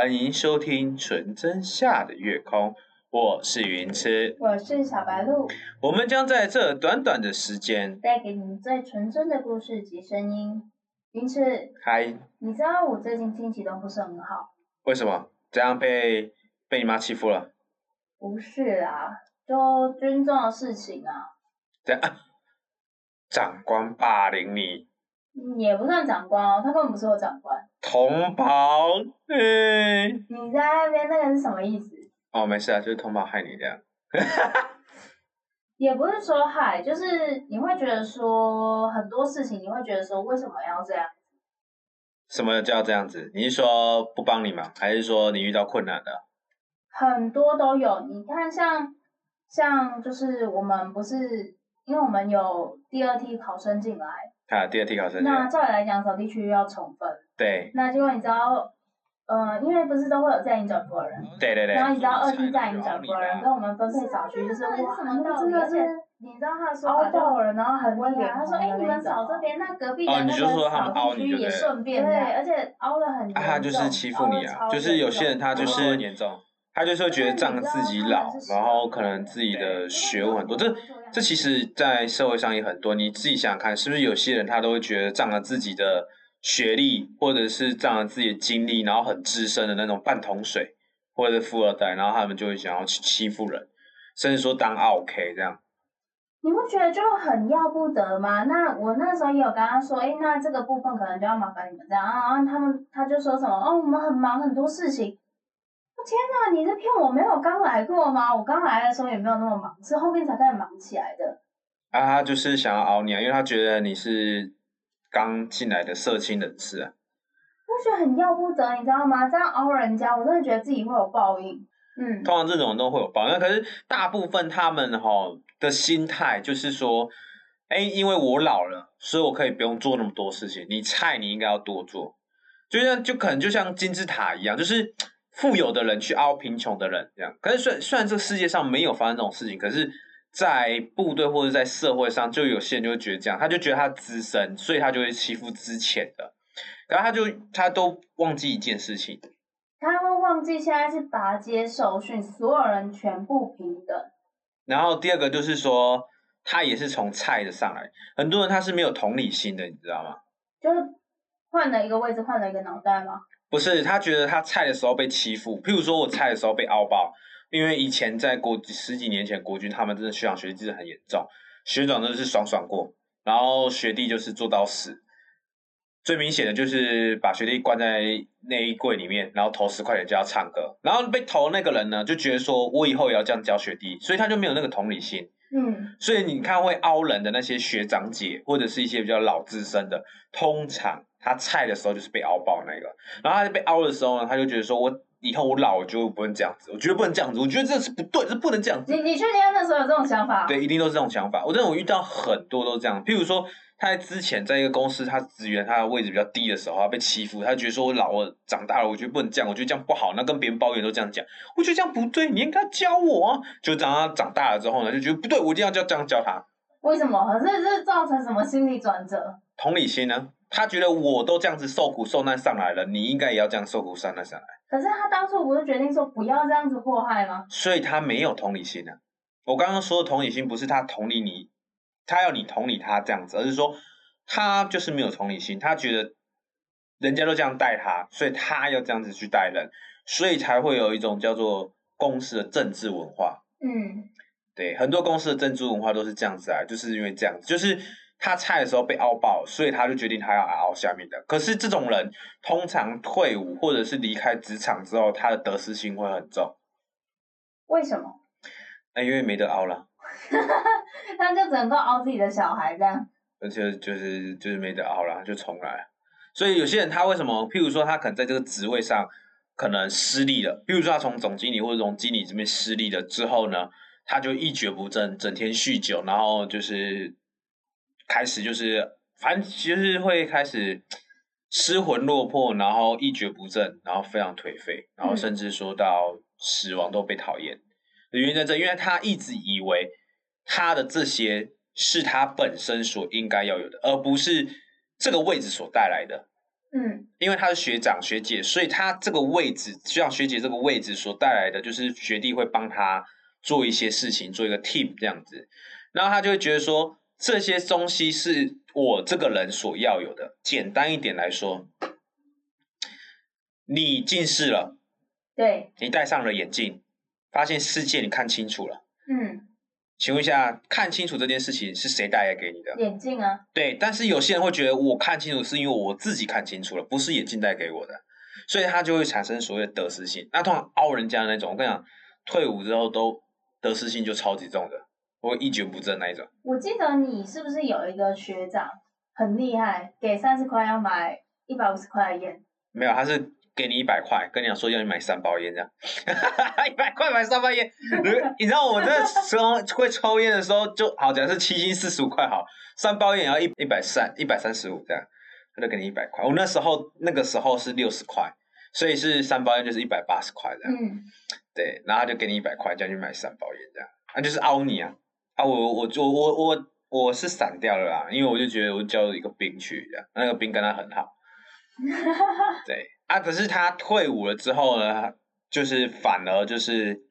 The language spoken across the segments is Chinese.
欢迎收听《纯真下的月空》，我是云痴，我是小白鹿，我们将在这短短的时间带给你最纯真的故事及声音。云痴，嗨，你知道我最近心情都不是很好？为什么？这样被被你妈欺负了？不是啊，就军中的事情啊。这样，长官霸凌你？也不算长官哦，他根本不是我长官。同胞，哎，你在那边那个是什么意思？哦，没事啊，就是同胞害你这样。也不是说害，就是你会觉得说很多事情，你会觉得说为什么要这样？什么叫这样子？你是说不帮你吗，还是说你遇到困难的？很多都有，你看像像就是我们不是，因为我们有第二梯考生进来，啊，第二梯考生那，照理来讲，扫地区要重分。对，那结果你知道，呃，因为不是都会有在营转部的人，对对对。然后你知道二梯在营转部的人跟我们分配扫区，就是哇，那真的是，你知道他说凹爆人，然后很厉害。他说，哎，你们扫这边，那隔壁的那个扫地区也顺便对，而且凹的很严他就是欺负你啊，就是有些人他就是严重，他就是会觉得仗自己老，然后可能自己的学问很多，这这其实，在社会上也很多。你自己想想看，是不是有些人他都会觉得仗着自己的学历，或者是仗着自己的经历，然后很资深的那种半桶水，或者是富二代，然后他们就会想要去欺负人，甚至说当 OK 这样。你不觉得就很要不得吗？那我那时候也有跟他说，哎，那这个部分可能就要麻烦你们这样啊。然后他们他就说什么，哦，我们很忙很多事情。天哪，你在骗我？没有刚来过吗？我刚来的时候也没有那么忙，是后面才开始忙起来的。啊，他就是想要熬你啊，因为他觉得你是刚进来的社青人士啊。我觉得很要不得，你知道吗？这样熬人家，我真的觉得自己会有报应。嗯，通常这种都会有报应，那可是大部分他们哈的心态就是说，哎，因为我老了，所以我可以不用做那么多事情。你菜，你应该要多做，就像就可能就像金字塔一样，就是富有的人去凹贫穷的人这样。可是虽虽然这个世界上没有发生这种事情，可是，在部队或者在社会上，就有些人就会觉得这样，他就觉得他资深，所以他就会欺负之前的，然后他就他都忘记一件事情。他会忘记现在是拔阶受训，所有人全部平等。然后第二个就是说，他也是从菜的上来，很多人他是没有同理心的，你知道吗？就是换了一个位置，换了一个脑袋吗？不是，他觉得他菜的时候被欺负，譬如说我菜的时候被凹爆，因为以前在国十几年前国军，他们真的学长学弟制很严重，学长真的是爽爽过，然后学弟就是做到死。最明显的就是把学弟关在内衣柜里面，然后投十块钱就要唱歌，然后被投那个人呢，就觉得说我以后也要这样教学弟，所以他就没有那个同理心。嗯，所以你看会凹人的那些学长姐，或者是一些比较老资深的，通常他菜的时候就是被凹爆那个，然后他被凹的时候呢，他就觉得说我以后我老了就不能这样子，我绝对不能这样子，我觉得这是不对，这不能这样子。你你确定他那时候有这种想法？对，一定都是这种想法。我真的我遇到很多都是这样，譬如说他在之前在一个公司，他职员他的位置比较低的时候，他被欺负，他觉得说我老了长大了，我觉得不能这样，我觉得这样不好，那跟别人抱怨都这样讲，我觉得这样不对，你应该教我啊。就当他长大了之后呢，就觉得不对，我一定要教这样教他。为什么？这这造成什么心理转折？同理心呢？他觉得我都这样子受苦受难上来了，你应该也要这样受苦受难上来。可是他当初不是决定说不要这样子祸害吗？所以他没有同理心啊。我刚刚说的同理心不是他同理你，他要你同理他这样子，而是说他就是没有同理心，他觉得人家都这样待他，所以他要这样子去待人，所以才会有一种叫做公司的政治文化。嗯，对，很多公司的政治文化都是这样子啊，就是因为这样子，就是他菜的时候被凹爆，所以他就决定他要熬下面的。可是这种人通常退伍或者是离开职场之后，他的得失心会很重。为什么？那因为没得熬了，他就只能够凹自己的小孩这样。而且就是就是没得熬了，就重来。所以有些人他为什么，譬如说他可能在这个职位上可能失利了，譬如说他从总经理或者从经理这边失利了之后呢，他就一蹶不振，整天酗酒，然后就是开始就是反正就是会开始失魂落魄，然后一蹶不振，然后非常颓废，然后甚至说到死亡都被讨厌。原因在这，因为他一直以为他的这些是他本身所应该要有的，而不是这个位置所带来的。嗯因为他是学长学姐，所以他这个位置，学长学姐这个位置所带来的，就是学弟会帮他做一些事情，做一个 team 这样子，然后他就会觉得说，这些东西是我这个人所要有的。简单一点来说，你近视了，对，你戴上了眼镜，发现世界你看清楚了。嗯，请问一下，看清楚这件事情是谁带来给你的？眼镜啊，对，但是有些人会觉得我看清楚是因为我自己看清楚了，不是眼镜带给我的，所以他就会产生所谓的得失心。那通常凹人家的那种，我跟你讲，退伍之后都得失心就超级重的，我一蹶不振那一种。我记得你是不是有一个学长很厉害，给三十块要买一百五十块的烟？没有，他是给你一百块，跟你讲说要你买三包烟这样，一百块买三包烟。你知道我在时候会抽烟的时候就好，假设七斤四十五块好，三包烟也要一一百三一百三十五这样，他就给你一百块。我那时候那个时候是六十块，所以是三包烟就是一百八十块这样。嗯，对，然后他就给你一百块，叫你去买三包烟这样，他就是凹你啊啊！我我我我我我是散掉了啦，因为我就觉得我交了一个兵去那个兵跟他很好。对啊，可是他退伍了之后呢，就是反而就是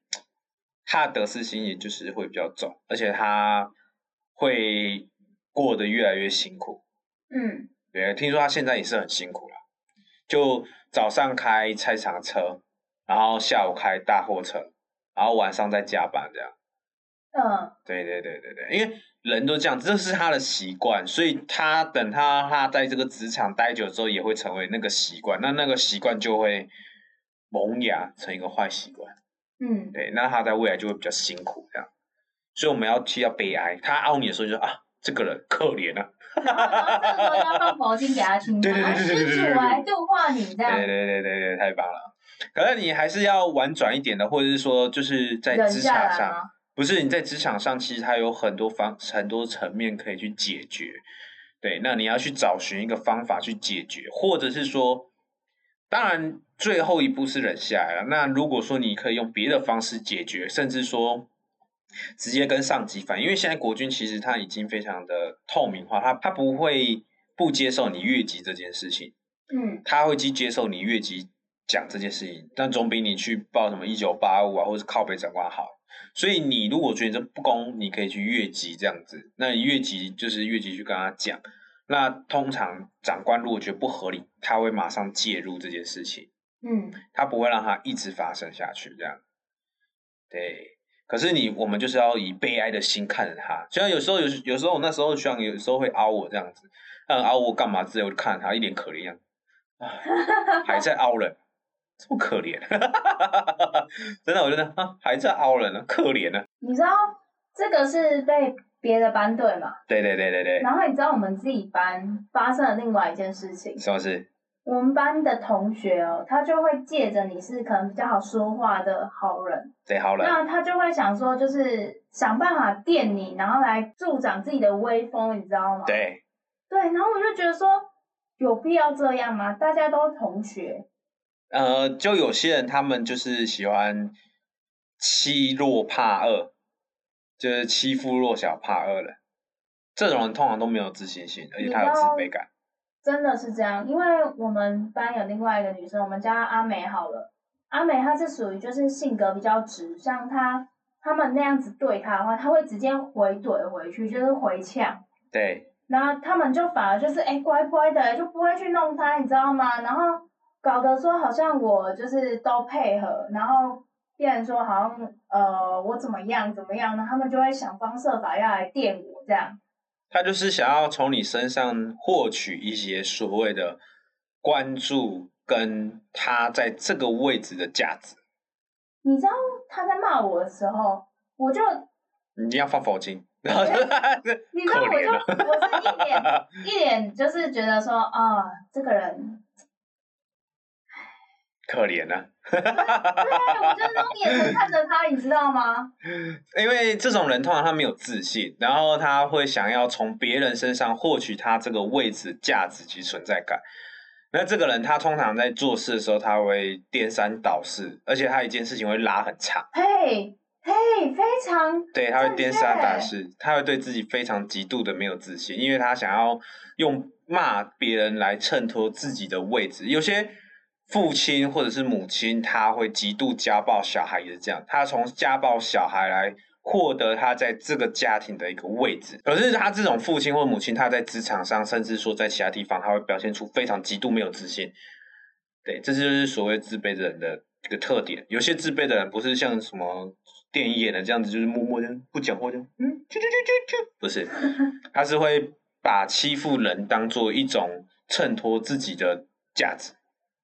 他的得失心，也就是会比较重，而且他会过得越来越辛苦。嗯，对，听说他现在也是很辛苦啦，就早上开菜场车，然后下午开大货车，然后晚上再加班这样。嗯，对对对对对，因为人都这样，这是他的习惯，所以他等他他在这个职场待久之后，也会成为那个习惯，那那个习惯就会萌芽成一个坏习惯。嗯，对，那他在未来就会比较辛苦这样，所以我们要替他悲哀。他凹你的时候就说啊，这个人可怜啊。然后这个时候要放佛经给他听，对对对对对对对来度化你这样对，对对对对，太棒了。可是你还是要婉转一点的，或者是说，就是在忍职场上？不是你在职场上，其实它有很多方很多层面可以去解决。对，那你要去找寻一个方法去解决，或者是说，当然最后一步是忍下来了。那如果说你可以用别的方式解决，甚至说直接跟上级反映，因为现在国军其实他已经非常的透明化，他他不会不接受你越级这件事情。嗯他会去接受你越级讲这件事情，但总比你去报什么一九八五啊，或者是靠北长官好。所以你如果觉得这不公，你可以去越级这样子。那你越级就是越级去跟他讲。那通常长官如果觉得不合理，他会马上介入这件事情，嗯，他不会让它一直发生下去这样。对，可是你我们就是要以悲哀的心看着他。虽然有时候有有时候我那时候学长有时候会凹我这样子，嗯凹我干嘛之类，我就看着他一脸可怜样，啊，还在凹人，这么可怜，真的我觉得啊还在凹人呢，可怜呢。你知道这个是被别的班队嘛？对对对对对，然后你知道我们自己班发生了另外一件事情，什么事？我们班的同学哦，他就会借着你是可能比较好说话的好人，对，好人，那他就会想说，就是想办法电你，然后来助长自己的威风，你知道吗？对，对，然后我就觉得说，有必要这样吗？大家都是同学，呃，就有些人他们就是喜欢欺弱怕恶，就是欺负弱小怕恶人。这种人通常都没有自信心，而且他有自卑感。真的是这样。因为我们班有另外一个女生，我们叫她阿美好了。阿美她是属于就是性格比较直，像她他们那样子对她的话，她会直接回怼回去，就是回呛。对，然后他们就反而就是哎、乖乖的，就不会去弄她，你知道吗？然后搞得说好像我就是都配合，然后变成说好像呃我怎么样怎么样呢？他们就会想方设法要来电我这样。他就是想要从你身上获取一些所谓的关注，跟他在这个位置的价值。你知道他在骂我的时候，我就你要放佛经 你知道我就我是一脸 一脸就是觉得说啊这个人，可怜啊！对我就是那种眼神看着他，你知道吗？因为这种人通常他没有自信，然后他会想要从别人身上获取他这个位置价值及存在感。那这个人他通常在做事的时候，他会颠三倒四，而且他一件事情会拉很长。嘿嘿，非常对，他会颠三倒四，他会对自己非常极度的没有自信，因为他想要用骂别人来衬托自己的位置。有些父亲或者是母亲，他会极度家暴小孩，也是这样。他从家暴小孩来获得他在这个家庭的一个位置。可是他这种父亲或母亲，他在职场上，甚至说在其他地方，他会表现出非常极度没有自信。对，这就是所谓自卑的人的一个特点。有些自卑的人不是像什么电影演的这样子，就是默默的不讲话，就嗯，啾啾啾啾啾，不是，他是会把欺负人当做一种衬托自己的价值。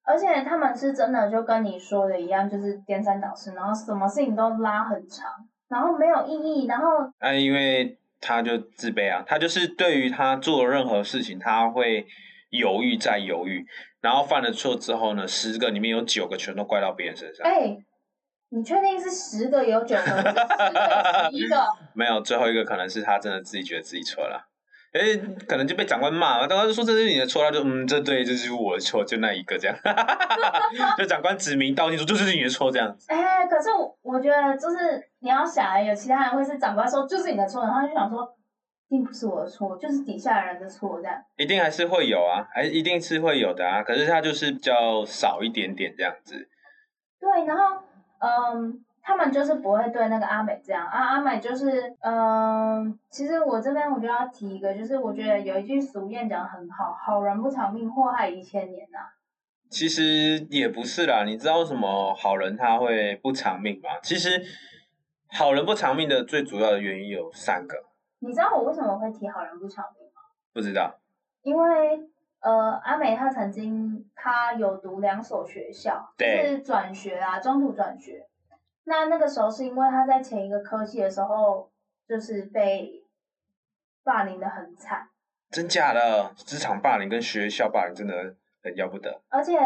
而且他们是真的就跟你说的一样，就是颠三倒四，然后什么事情都拉很长，然后没有意义，然后啊，因为他就自卑啊，他就是对于他做任何事情，他会犹豫再犹豫，然后犯了错之后呢，十个里面有九个全都怪到别人身上。哎，你确定是十个有九个，十个十一个？没有，最后一个可能是他真的自己觉得自己错了。哎，可能就被长官骂了，长官就说这是你的错，他就嗯，这对，这是我的错，就那一个这样，就长官指名道姓说这是你的错这样子。哎，可是我觉得就是你要想，有其他人会是长官说就是你的错，然后就想说并不是我的错，就是底下人的错这样。一定还是会有啊，还一定是会有的啊，可是他就是比较少一点点这样子。对，然后嗯。他们就是不会对那个阿美这样啊，阿美就是，嗯，其实我这边我就要提一个，就是我觉得有一句俗谚讲的很好，好人不长命，祸害一千年呐。其实也不是啦，你知道为什么好人他会不长命吗？其实好人不长命的最主要的原因有三个。你知道我为什么会提好人不长命吗？不知道。因为呃，阿美她曾经她有读两所学校，是转学啊，中途转学。那那个时候是因为他在前一个科系的时候，就是被霸凌的很惨。真假的？职场霸凌跟学校霸凌真的很要不得。而且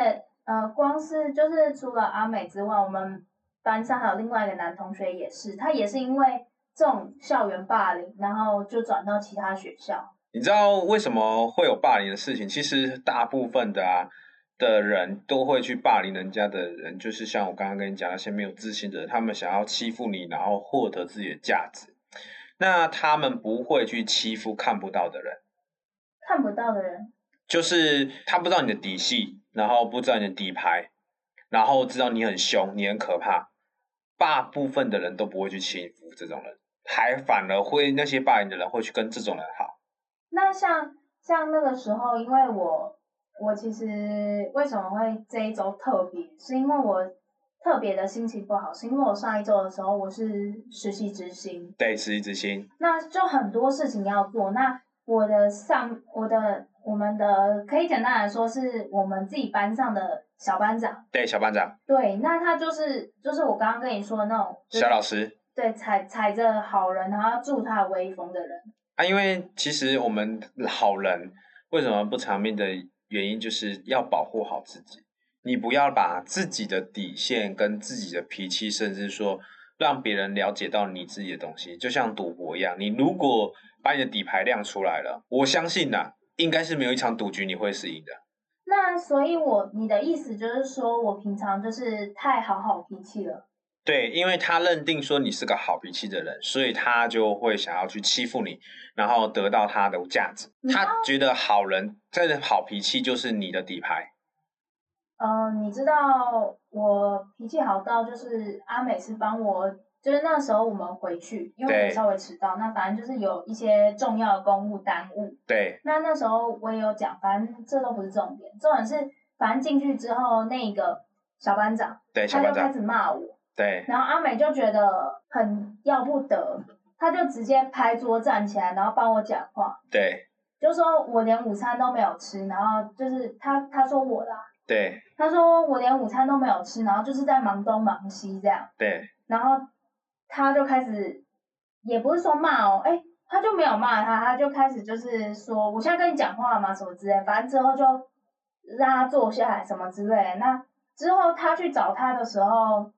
呃，光是就是除了阿美之外，我们班上还有另外一个男同学也是，他也是因为这种校园霸凌，然后就转到其他学校。你知道为什么会有霸凌的事情？其实大部分的啊。的人都会去霸凌人家的人，就是像我刚刚跟你讲那些没有自信的人，他们想要欺负你，然后获得自己的价值。那他们不会去欺负看不到的人。看不到的人，就是他不知道你的底细，然后不知道你的底牌，然后知道你很凶，你很可怕。大部分的人都不会去欺负这种人，还反而会那些霸凌的人会去跟这种人好。那像像那个时候，因为我。我其实为什么会这一周特别，是因为我特别的心情不好，是因为我上一周的时候我是实习执行，对，实习执行，那就很多事情要做。那我的上，我的我们的可以简单来说，是我们自己班上的小班长，对，小班长，对，那他就是就是我刚刚跟你说的那种小老师，对，踩踩着好人，然后要助他威风的人啊。因为其实我们好人为什么不长命的？原因就是要保护好自己，你不要把自己的底线跟自己的脾气，甚至说让别人了解到你自己的东西，就像赌博一样。你如果把你的底牌亮出来了，我相信呐，应该是没有一场赌局你会是赢的。那所以，我你的意思就是说我平常就是太好好脾气了。对，因为他认定说你是个好脾气的人，所以他就会想要去欺负你，然后得到他的价值。他觉得好人真的好脾气就是你的底牌。嗯，你知道我脾气好到就是阿美是帮我，就是那时候我们回去，因为我稍微迟到，那反正就是有一些重要的公务耽误。对。那那时候我也有讲，反正这都不是重点，重点是反正进去之后那个小班长，对，他就开始骂我。对，然后阿美就觉得很要不得，他就直接拍桌站起来，然后帮我讲话。对，就说我连午餐都没有吃，然后就是他他说我啦。对，他说我连午餐都没有吃，然后就是在忙东忙西这样。对，然后他就开始，也不是说骂哦，哎，他就没有骂他，他就开始就是说，我现在跟你讲话嘛，什么之类，反正之后就让他坐下来什么之类。那之后他去找他的时候。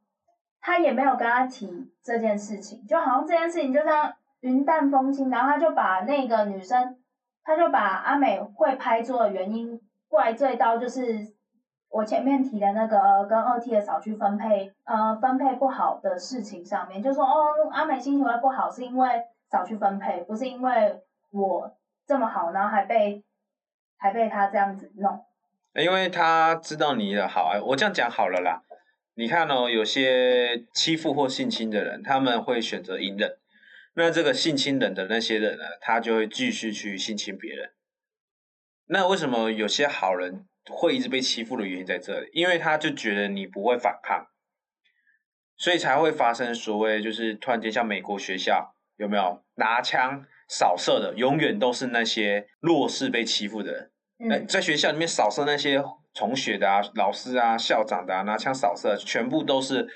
他也没有跟他提这件事情，就好像这件事情就这样云淡风轻，然后他就把那个女生，他就把阿美会拍桌的原因怪罪到就是我前面提的那个跟二 T 的少去分配，呃，分配不好的事情上面，就说哦，阿美心情会不好是因为少去分配，不是因为我这么好，然后还被还被他这样子弄。因为他知道你的好，我这样讲好了啦。你看哦，有些欺负或性侵的人，他们会选择隐忍。那这个性侵人的那些人呢，他就会继续去性侵别人。那为什么有些好人会一直被欺负的原因在这里？因为他就觉得你不会反抗，所以才会发生所谓就是突然间像美国学校有没有拿枪扫射的，永远都是那些弱势被欺负的人。嗯，在学校里面扫射那些同学的啊、老师啊、校长的啊，拿枪扫射，全部都是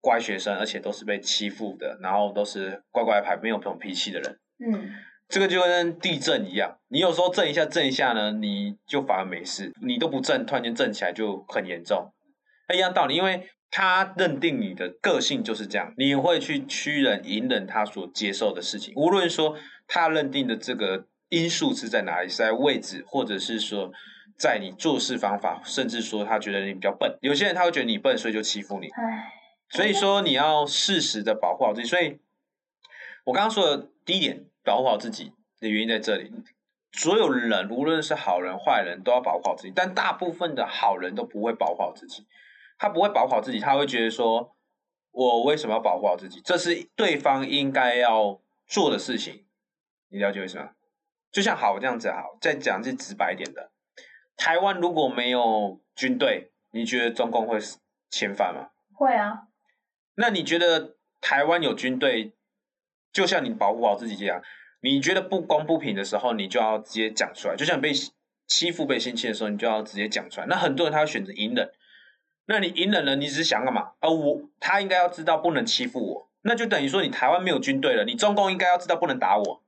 乖学生，而且都是被欺负的，然后都是乖乖牌、没有这种脾气的人。嗯，这个就跟地震一样，你有时候震一下、震一下呢，你就反而没事；你都不震，突然间震起来就很严重。那一样道理，因为他认定你的个性就是这样，你会去屈忍、隐忍他所接受的事情，无论说他认定的这个。因素是在哪里？是在位置，或者是说在你做事方法，甚至说他觉得你比较笨。有些人他会觉得你笨，所以就欺负你。所以说你要适时的保护好自己。所以我刚刚说的第一点，保护好自己的原因在这里。所有人，无论是好人坏人，都要保护好自己。但大部分的好人都不会保护好自己，他不会保护好自己，他会觉得说，我为什么要保护好自己？这是对方应该要做的事情。你了解为什么？就像好这样子好，再讲句直白一点的，台湾如果没有军队，你觉得中共会侵犯吗？会啊。那你觉得台湾有军队，就像你保护好自己这样，你觉得不公不平的时候，你就要直接讲出来。就像被欺负、被性侵的时候，你就要直接讲出来。那很多人他会选择隐忍，那你隐忍了，你只是想干嘛？啊我他应该要知道不能欺负我，那就等于说你台湾没有军队了，你中共应该要知道不能打我。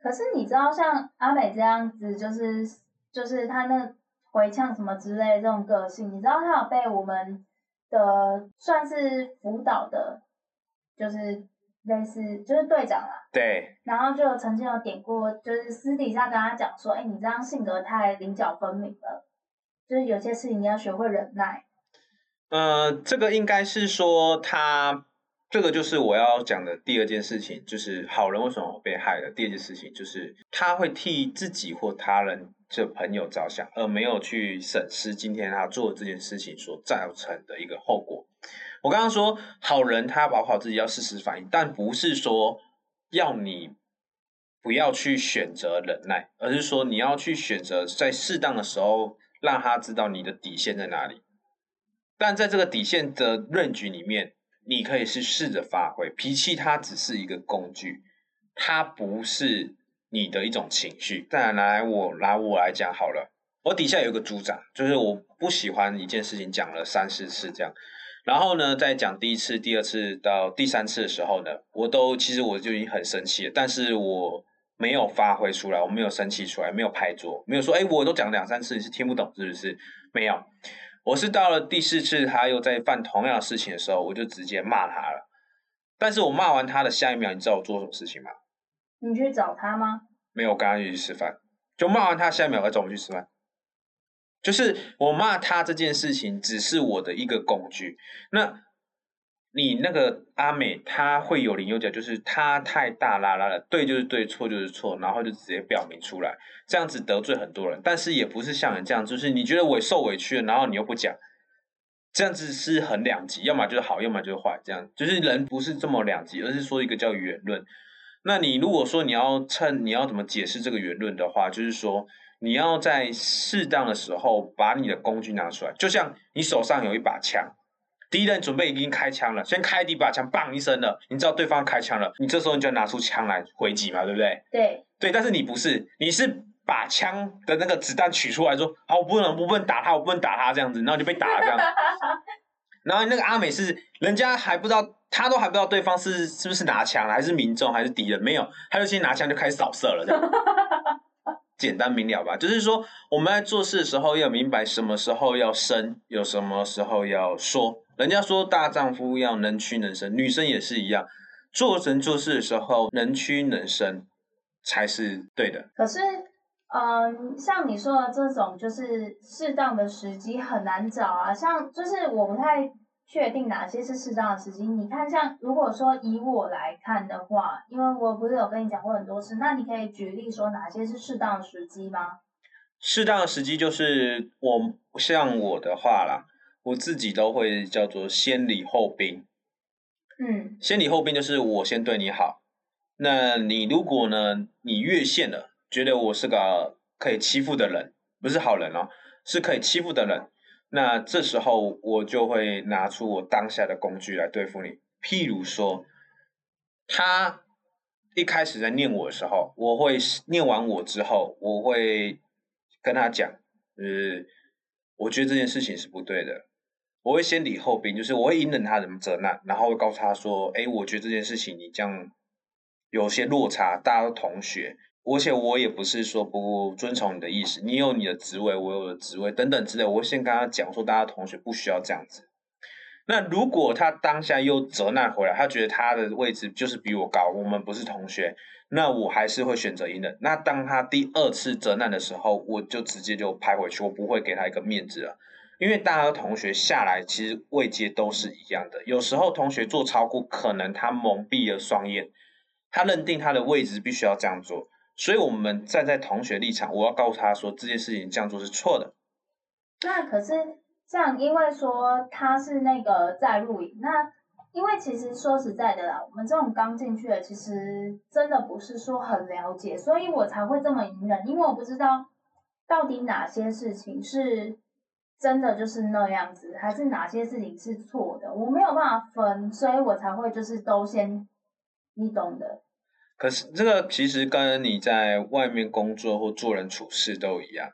可是你知道，像阿美这样子，就是就是他那回呛什么之类这种个性，你知道他有被我们的算是辅导的，就是类似就是队长啦。对。然后就曾经有点过，就是私底下跟他讲说，哎，你这样性格太棱角分明了，就是有些事情你要学会忍耐。呃，这个应该是说他。这个就是我要讲的第二件事情，就是好人为什么被害的。第二件事情就是他会替自己或他人这朋友着想，而没有去审视今天他做这件事情所造成的一个后果。我刚刚说好人他要保护好自己，要适时反应，但不是说要你不要去选择忍耐，而是说你要去选择在适当的时候让他知道你的底线在哪里。但在这个底线的论据里面。你可以是试着发挥脾气，它只是一个工具，它不是你的一种情绪。再来，我拿我来讲好了，我底下有个组长，就是我不喜欢一件事情讲了三四次这样，然后呢，在讲第一次、第二次到第三次的时候呢，我都其实我就已经很生气了，但是我没有发挥出来，我没有生气出来，没有拍桌，没有说，哎，我都讲两三次，你是听不懂是不是？没有。我是到了第四次，他又在犯同样的事情的时候，我就直接骂他了。但是我骂完他的下一秒，你知道我做什么事情吗？你去找他吗？没有，我跟他一起吃饭。就骂完他下一秒，我找我们去吃饭。就是我骂他这件事情，只是我的一个工具。那。你那个阿美，她会有零有角，就是她太大啦啦了，对就是对，错就是错，然后就直接表明出来，这样子得罪很多人。但是也不是像你这样，就是你觉得我受委屈了，然后你又不讲，这样子是很两极，要么就是好，要么就是坏，这样就是人不是这么两极，而是说一个叫圆论。那你如果说你要趁你要怎么解释这个圆论的话，就是说你要在适当的时候把你的工具拿出来，就像你手上有一把枪。敌人准备已经开枪了，先开第一把枪，砰一声了，你知道对方开枪了，你这时候你就要拿出枪来回击嘛，对不对？对。对，但是你不是，你是把枪的那个子弹取出来说，好，我不能，我不能打他，我不能打他这样子，然后就被打了这样。然后那个阿美是，人家还不知道，他都还不知道对方是是不是拿枪，还是民众，还是敌人，没有，他就先拿枪就开始扫射了这样。简单明了吧，就是说我们在做事的时候要明白什么时候要生，有什么时候要说。人家说大丈夫要能屈能伸，女生也是一样，做人做事的时候能屈能伸才是对的。可是，嗯，像你说的这种，就是适当的时机很难找啊。像就是我不太确定哪些是适当的时机。你看，像如果说以我来看的话，因为我不是有跟你讲过很多次，那你可以举例说哪些是适当的时机吗？适当的时机就是我像我的话啦，我自己都会叫做先礼后兵。嗯先礼后兵就是我先对你好，那你如果呢，你越线了，觉得我是个可以欺负的人，不是好人哦，是可以欺负的人，那这时候我就会拿出我当下的工具来对付你。譬如说，他一开始在念我的时候，我会念完我之后，我会跟他讲，就是我觉得这件事情是不对的，我会先礼后兵，就是我会隐忍他的责难，然后会告诉他说，哎，我觉得这件事情你这样有些落差，大家都同学，而且我也不是说不遵从你的意思，你有你的职位，我有我的职位等等之类，我会先跟他讲说，大家同学不需要这样子。那如果他当下又责难回来，他觉得他的位置就是比我高，我们不是同学，那我还是会选择隐忍。那当他第二次责难的时候，我就直接就拍回去，我不会给他一个面子了，因为大家同学下来其实位阶都是一样的。有时候同学做超过，可能他蒙蔽了双眼，他认定他的位置必须要这样做，所以我们站在同学立场，我要告诉他说这件事情这样做是错的。那可是像因为说他是那个在录影，那因为其实说实在的啦，我们这种刚进去的，其实真的不是说很了解，所以我才会这么隐忍，因为我不知道到底哪些事情是真的就是那样子，还是哪些事情是错的，我没有办法分，所以我才会就是都先，你懂的。可是这个其实跟你在外面工作或做人处事都一样，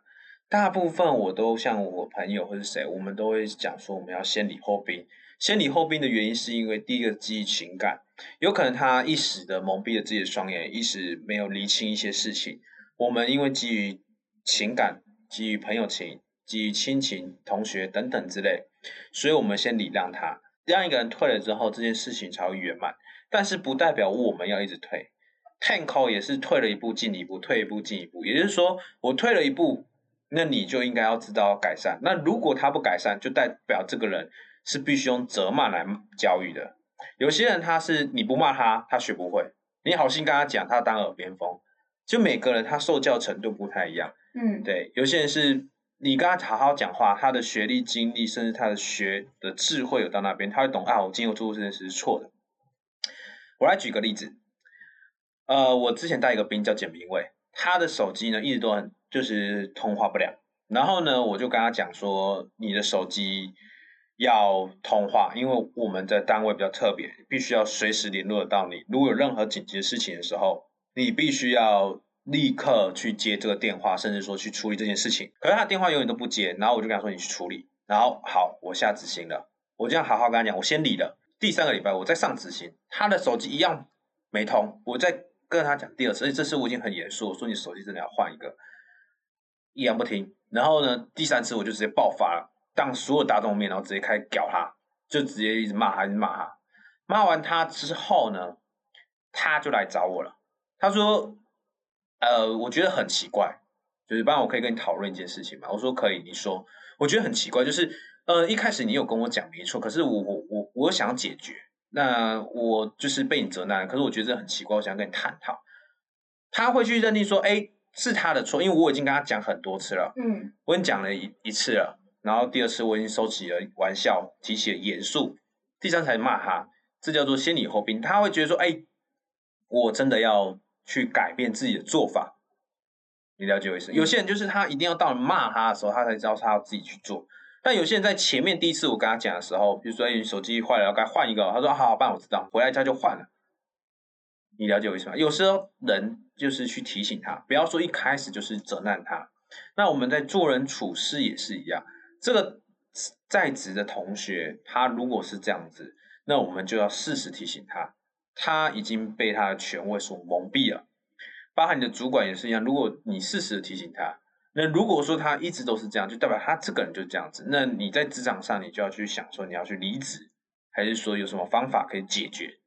大部分我都像我朋友或是谁，我们都会讲说我们要先礼后兵。先礼后兵的原因是因为第一个基于情感，有可能他一时的蒙蔽了自己的双眼，一时没有理清一些事情。我们因为基于情感、基于朋友情、基于亲情、同学等等之类，所以我们先礼让他，让一个人退了之后，这件事情才会圆满。但是不代表我们要一直退。Tanko 也是退了一步进一步，退一步进一步，也就是说，我退了一步，那你就应该要知道要改善。那如果他不改善，就代表这个人是必须用责骂来教育的。有些人他是你不骂他，他学不会；你好心跟他讲，他当耳边风。就每个人他受教程度不太一样，嗯，对，有些人是你跟他好好讲话，他的学历、经历，甚至他的学的智慧有到那边，他会懂啊，我今天做这件事是错的。我来举个例子，呃，我之前带一个兵叫简明伟，他的手机呢一直都很就是通话不了，然后呢我就跟他讲说，你的手机要通话，因为我们的单位比较特别，必须要随时联络得到你，如果有任何紧急的事情的时候，你必须要立刻去接这个电话，甚至说去处理这件事情。可是他电话永远都不接，然后我就跟他说你去处理，然后好，我下执行了，我这样好好跟他讲，我先理了。第三个礼拜我再上执行，他的手机一样没通，我再跟他讲第二次，而且这次我已经很严肃，我说你手机真的要换一个，一样不听。然后呢，第三次我就直接爆发了，当所有大众面，然后直接开始屌他，就直接一直骂他，一直骂他。骂完他之后呢，他就来找我了。他说：“ 呃，我觉得很奇怪，就是不然我可以跟你讨论一件事情嘛。”我说：“可以，你说。”我觉得很奇怪，就是呃，一开始你有跟我讲没错，可是我我我我想要解决，那我就是被你责难，可是我觉得这很奇怪，我想跟你探讨。他会去认定说：“哎，是他的错，因为我已经跟他讲很多次了，嗯我已经讲了一一次了，然后第二次我已经收起了玩笑，提起了严肃，第三次才骂他，这叫做先礼后兵。他会觉得说：“哎，我真的要。”去改变自己的做法，你了解我意思？有些人就是他一定要到骂他的时候，他才知道他要自己去做。但有些人在前面第一次我跟他讲的时候，比如说你，手机坏了要该换一个，他说好好办，我知道，回来家就换了。你了解我意思吗？有时候人就是去提醒他，不要说一开始就是责难他。那我们在做人处事也是一样，这个在职的同学，他如果是这样子，那我们就要适时提醒他。他已经被他的权威所蒙蔽了，包含你的主管也是一样。如果你适时的提醒他，那如果说他一直都是这样，就代表他这个人就这样子。那你在职场上，你就要去想说你要去离职，还是说有什么方法可以解决？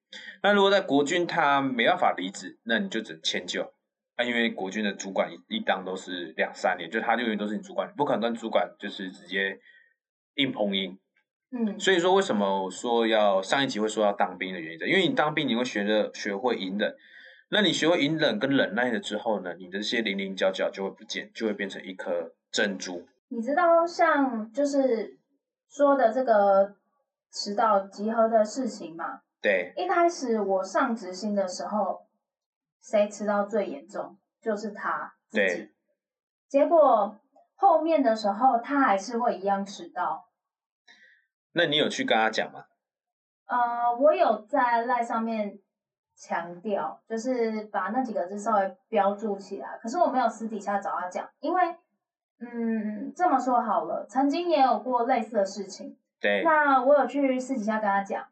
那如果在国军他没办法离职，那你就只能迁就啊，因为国军的主管一当都是两三年，就他就永远都是你主管，不可能跟主管就是直接硬碰硬。嗯，所以说，为什么我说要上一集会说要当兵的原因在，因为你当兵你会学着学会隐忍，那你学会隐忍跟忍耐了之后呢，你的这些零零角角就会不见，就会变成一颗珍珠。你知道像就是说的这个迟到集合的事情嘛？对，一开始我上执行的时候，谁迟到最严重？就是他自己对。结果后面的时候，他还是会一样迟到。那你有去跟他讲吗？呃，我有在赖上面强调，就是把那几个字稍微标注起来。可是我没有私底下找他讲，因为，嗯，这么说好了，曾经也有过类似的事情。对，那我有去私底下跟他讲，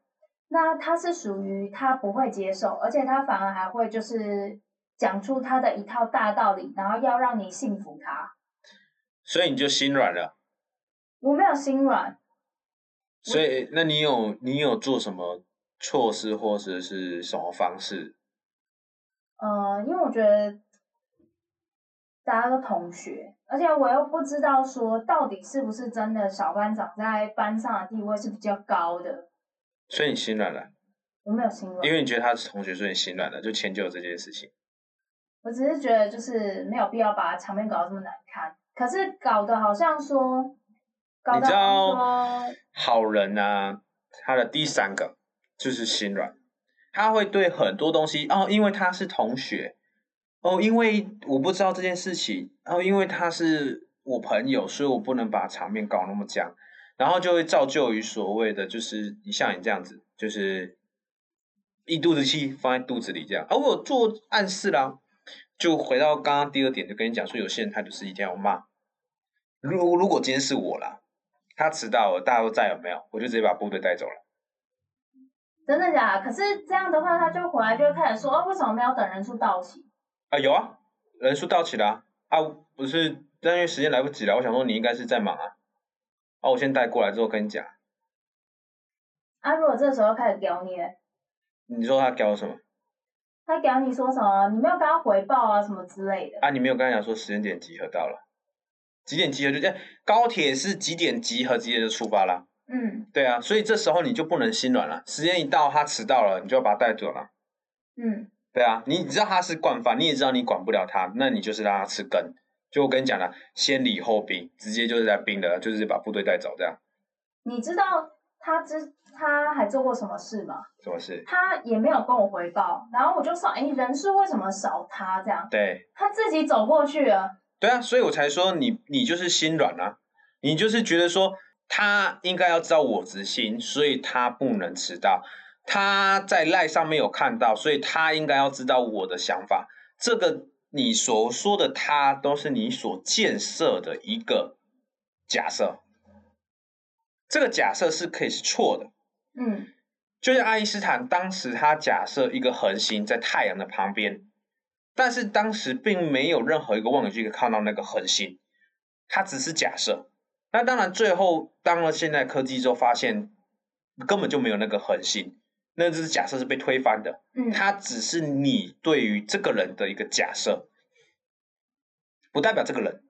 那他是属于他不会接受，而且他反而还会就是讲出他的一套大道理，然后要让你信服他。所以你就心软了。我没有心软，所以，那你有你有做什么措施或者是什么方式？呃，因为我觉得大家都同学，而且我又不知道说到底是不是真的小班长在班上的地位是比较高的，所以你心软了，我没有心软因，为你觉得他是同学，所以你心软了，就迁就这件事情。我只是觉得就是没有必要把场面搞得这么难看，可是搞得好像说，搞你知道，好人啊，他的第三个就是心软，他会对很多东西哦，因为他是同学，哦，因为我不知道这件事情，哦，因为他是我朋友，所以我不能把场面搞那么僵，然后就会造就于所谓的就是你像你这样子，就是一肚子气放在肚子里这样，而、我有做暗示啦，就回到刚刚第二点，就跟你讲说，有些人他就是一定要骂，如如果今天是我啦。他迟到了，大家都在有没有？我就直接把部队带走了。真的假的？可是这样的话，他就回来就会开始说，哦，为什么没有等人数到齐？啊，有啊，人数到齐了啊，啊不是，但因为时间来不及了，我想说你应该是在忙啊。啊，我先带过来之后跟你讲，啊，如果这时候开始屌你，你说他屌我什么？他屌你说什么？你没有跟他回报啊，什么之类的。啊，你没有跟他讲说时间点集合到了，几点集合就这样，高铁是几点集合，几点就出发啦。嗯对啊，所以这时候你就不能心软了，时间一到他迟到了，你就要把他带走了。嗯，对啊，你知道他是惯犯，你也知道你管不了他，那你就是让他吃根。就我跟你讲了，先礼后兵，直接就是在兵的，就是把部队带走这样。你知道他之他还做过什么事吗？什么事？他也没有跟我回报，然后我就说，哎，人数为什么少他这样？对他自己走过去了。对啊，所以我才说你你就是心软啊，你就是觉得说他应该要知道我执行，所以他不能迟到。他在赖上面有看到，所以他应该要知道我的想法。这个你所说的他，都是你所建设的一个假设。这个假设是可以是错的，嗯就像爱因斯坦当时他假设一个恒星在太阳的旁边，但是当时并没有任何一个望远镜可以看到那个恒星，它只是假设。那当然，最后当了现代科技之后，发现根本就没有那个恒星，那只是假设是被推翻的。嗯它只是你对于这个人的一个假设，不代表这个人。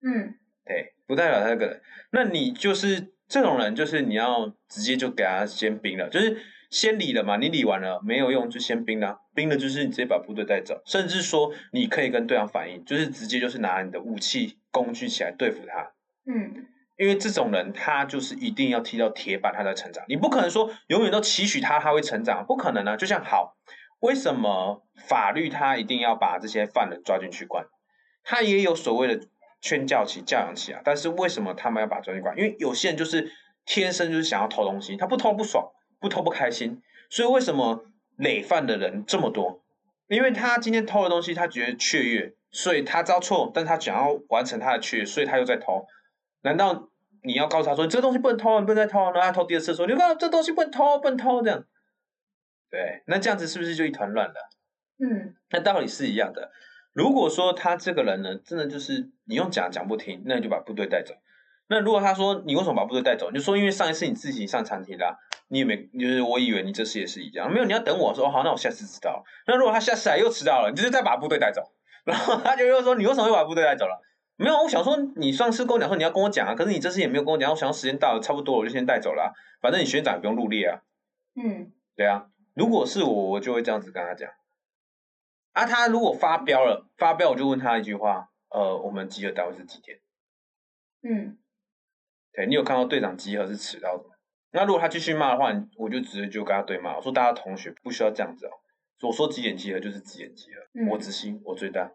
嗯对，不代表他这个人。那你就是这种人，就是你要直接就给他先冰了，就是先理了嘛，你理完了没有用就先冰了，冰了就是你直接把部队带走，甚至说你可以跟对方反映，就是直接就是拿你的武器工具起来对付他。嗯因为这种人，他就是一定要踢到铁板，他才成长。你不可能说永远都期许他他会成长，不可能啊！就像好，为什么法律他一定要把这些犯人抓进去关？他也有所谓的劝教期、教养期啊。但是为什么他们要把他抓进去关？因为有些人就是天生就是想要偷东西，他不偷不爽，不偷不开心。所以为什么累犯的人这么多？因为他今天偷的东西，他觉得雀跃，所以他知道错，但他想要完成他的雀跃，所以他又在偷。难道你要告诉他说你这个东西不能偷，你不能再偷，然后他偷第二次说你看这东西不能偷，不能偷这样，对，那这样子是不是就一团乱了？嗯那道理是一样的。如果说他这个人呢，真的就是你用讲讲不听，那你就把部队带走。那如果他说你为什么把部队带走，你就说因为上一次你自己上餐厅啦、你也没，就是我以为你这次也是一样，没有你要等我说好，那我下次知道。那如果他下次来又迟到了，你就是再把部队带走，然后他就又说你为什么又把部队带走了？没有，我想说你上次跟我讲说你要跟我讲啊，可是你这次也没有跟我讲，我想要时间到了差不多我就先带走了啊、反正你学长也不用入列啊。嗯对啊，如果是我，我就会这样子跟他讲。啊，他如果发飙了，发飙我就问他一句话，呃，我们集合单位是几点？嗯，对你有看到队长集合是迟到的吗？那如果他继续骂的话，我就直接就跟他对骂，我说大家同学不需要这样子哦，我说几点集合就是几点集合，嗯我执行我最大，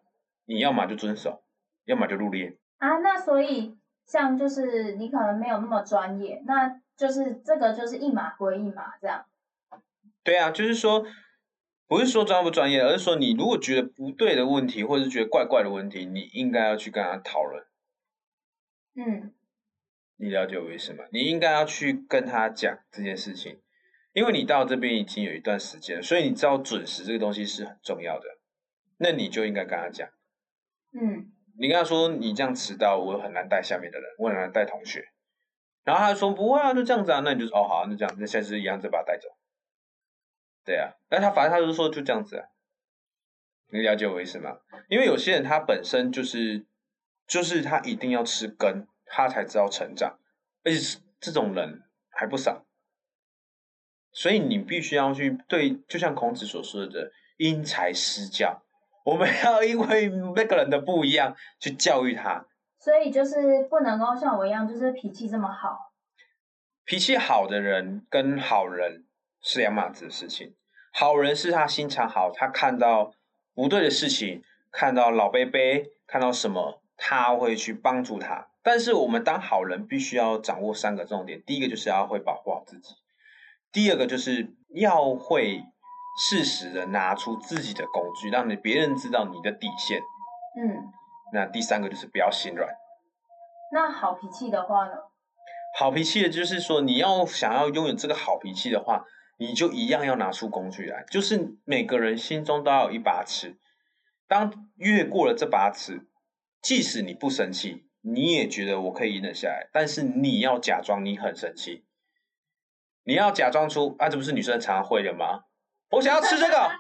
你要么就遵守，要么就入列。啊，那所以像就是你可能没有那么专业，那就是这个就是一码归一码这样。对啊，就是说，不是说专不专业，而是说你如果觉得不对的问题，或者是觉得怪怪的问题，你应该要去跟他讨论。嗯你了解我意思吗？你应该要去跟他讲这件事情，因为你到这边已经有一段时间，所以你知道准时这个东西是很重要的，那你就应该跟他讲。嗯你跟他说你这样迟到，我很难带下面的人，我很难带同学。然后他说不会啊，就这样子啊，那你就说哦好啊，那这样，那下次一样再把他带走。对啊，但他反正他就说就这样子啊，你了解我意思吗？因为有些人他本身就是就是他一定要吃根，他才知道成长，而且是这种人还不少。所以你必须要去对，就像孔子所说的“因材施教”，我们要因为那个人的不一样去教育他。所以就是不能够像我一样，就是脾气这么好。脾气好的人跟好人是两码子的事情。好人是他心肠好，他看到不对的事情，看到老贝贝，看到什么，他会去帮助他。但是我们当好人，必须要掌握三个重点：第一个就是要会保护好自己；第二个就是要会适时的拿出自己的工具，让你别人知道你的底线。嗯，那第三个就是不要心软。那好脾气的话呢？好脾气的，就是说你要想要拥有这个好脾气的话，你就一样要拿出工具来。就是每个人心中都要有一把尺，当越过了这把尺，即使你不生气，你也觉得我可以赢得下来，但是你要假装你很生气，你要假装出啊，这不是女生常常会的吗？我想要吃这个，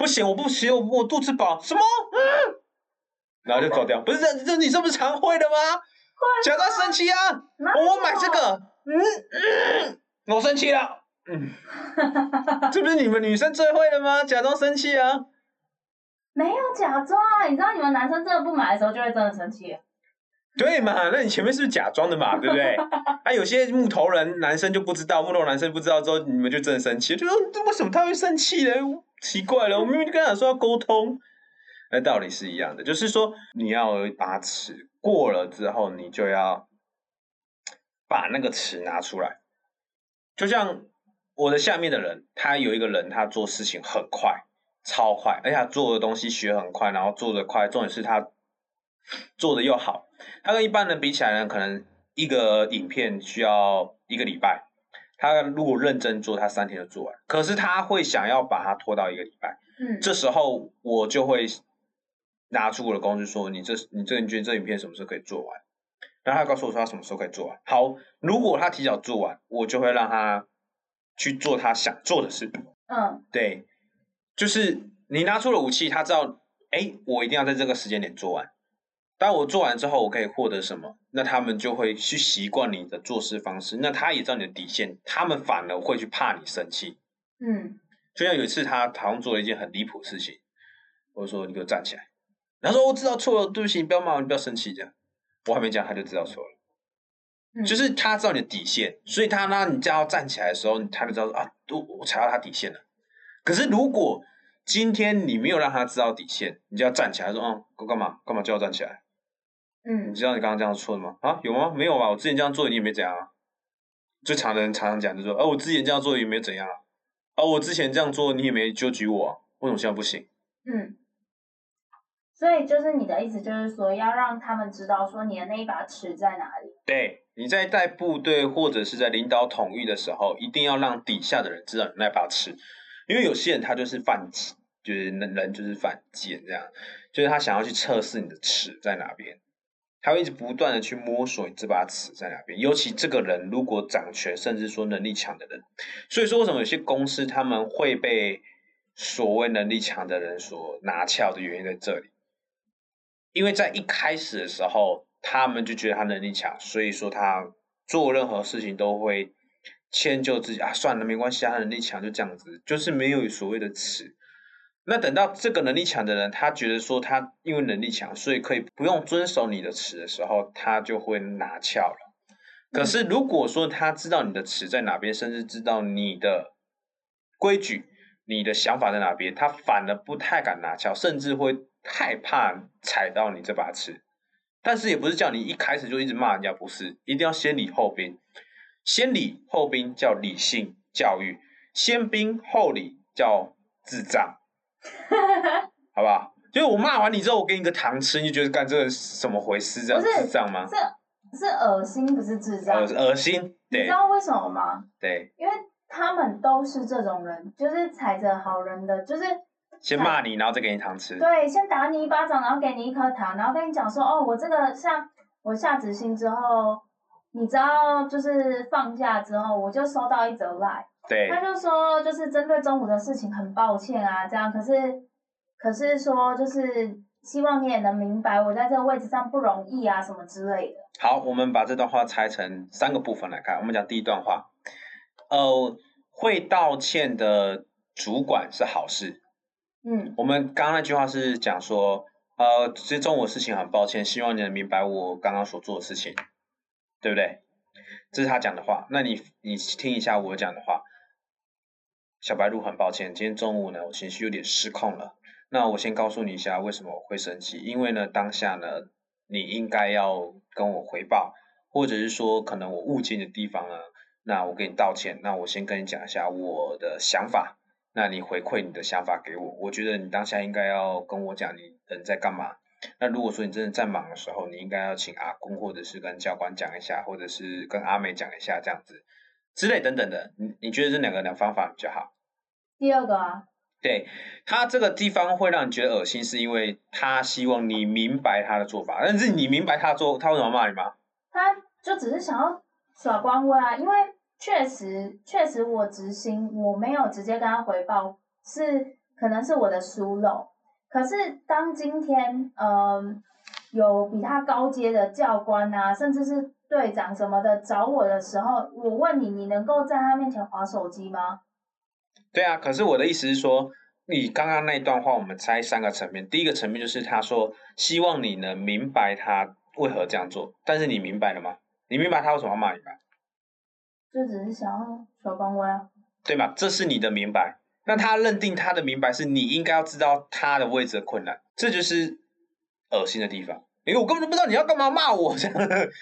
不行，我不行，我我肚子饱，什么？嗯，然后就走掉。不是这这女生不是常会的吗？假装生气啊！我买这个，嗯嗯，我生气了，嗯，这不是你们女生最会的吗？假装生气啊！没有假装啊，你知道你们男生真的不买的时候，就会真的生气。对嘛？那你前面是不是假装的嘛？对不对？啊，有些木头人男生就不知道，木头男生不知道之后，你们就真的生气，就说为什么他会生气呢？奇怪了，我明明就跟他说要沟通，那道理是一样的，就是说你要有把尺，过了之后，你就要把那个尺拿出来。就像我的下面的人，他有一个人，他做事情很快，超快，而且他做的东西学很快，然后做的快，重点是他做的又好。他跟一般人比起来呢，可能一个影片需要一个礼拜，他如果认真做，他三天就做完。可是他会想要把它拖到一个礼拜，嗯，这时候我就会拿出我的工具说：“你这你这你觉得这影片什么时候可以做完？”然后他告诉我说他什么时候可以做完。好，如果他提早做完，我就会让他去做他想做的事。嗯对，就是你拿出了武器，他知道，哎，我一定要在这个时间点做完。当我做完之后，我可以获得什么？那他们就会去习惯你的做事方式。那他也知道你的底线，他们反而会去怕你生气。嗯就像有一次他好像做了一件很离谱的事情，我就说你给我站起来，然后说我知道错了，对不起，你不要骂我，你不要生气这样。我还没讲他就知道错了，嗯，就是他知道你的底线，所以他让你叫他站起来的时候，他就知道啊，我我踩到他底线了。可是如果今天你没有让他知道底线，你就要站起来说，嗯，我干嘛干嘛就要站起来？嗯你嗯知道你刚刚这样错的吗？啊，有吗？没有吧？我之前这样做你也没怎样啊。最常的人常常讲就说，哦、我之前这样做也没有怎样啊。哦、我之前这样做你也没纠举我、啊，为什么现在不行？嗯，所以就是你的意思，就是说要让他们知道说你的那一把尺在哪里。对，你在带部队或者是在领导统御的时候，一定要让底下的人知道你那把尺，因为有些人他就是犯贱，就是人人就是犯贱这样，就是他想要去测试你的尺在哪边，他会一直不断的去摸索你这把尺在哪边。尤其这个人如果掌权，甚至说能力强的人，所以说为什么有些公司他们会被所谓能力强的人所拿翘的原因在这里。因为在一开始的时候，他们就觉得他能力强，所以说他做任何事情都会迁就自己啊，算了，没关系，他能力强就这样子，就是没有所谓的尺。那等到这个能力强的人，他觉得说他因为能力强，所以可以不用遵守你的词的时候，他就会拿翘了。可是如果说他知道你的词在哪边，甚至知道你的规矩、你的想法在哪边，他反而不太敢拿翘，甚至会害怕踩到你这把尺。但是也不是叫你一开始就一直骂人家，不是，一定要先礼后兵。先礼后兵叫理性教育，先兵后礼叫智障。好不好？就是我骂完你之后，我给你个糖吃，你就觉得干这个什么回事？这样智障吗？是是恶心，不是智障。恶恶心，对。你知道为什么吗？对。因为他们都是这种人，就是踩着好人的，就是先骂你，然后再给你糖吃。对，先打你一巴掌，然后给你一颗糖，然后跟你讲说，哦，我这个像我下执行之后，你知道，就是放假之后，我就收到一则来。对。他就说，就是针对中午的事情，很抱歉啊，这样，可是。可是说，就是希望你也能明白，我在这个位置上不容易啊，什么之类的。好，我们把这段话拆成三个部分来看。我们讲第一段话，呃，会道歉的主管是好事。嗯。我们刚刚那句话是讲说，呃，其实中午的事情很抱歉，希望你能明白我刚刚所做的事情，对不对？这是他讲的话。那你你听一下我讲的话。小白鹿很抱歉，今天中午呢，我情绪有点失控了。那我先告诉你一下为什么我会生气，因为呢当下呢你应该要跟我回报，或者是说可能我误解你的地方呢，那我给你道歉。那我先跟你讲一下我的想法，那你回馈你的想法给我。我觉得你当下应该要跟我讲你人在干嘛。那如果说你真的在忙的时候，你应该要请阿公或者是跟教官讲一下，或者是跟阿美讲一下这样子之类等等的。你你觉得这两个两方法比较好？第二个啊。对他这个地方会让你觉得恶心，是因为他希望你明白他的做法，但是你明白他做，他为什么骂你吗？他就只是想要耍官威啊，因为确实确实我执行我没有直接跟他回报，是可能是我的疏漏。可是当今天嗯有比他高阶的教官啊，甚至是队长什么的找我的时候，我问你，你能够在他面前划手机吗？对啊，可是我的意思是说，你刚刚那一段话，我们拆三个层面。第一个层面就是他说希望你能明白他为何这样做，但是你明白了吗？你明白他为什么要骂你吗？就只是想要耍光威啊。对吧？这是你的明白。那他认定他的明白是你应该要知道他的位置的困难，这就是恶心的地方。因为我根本就不知道你要干嘛骂我这样，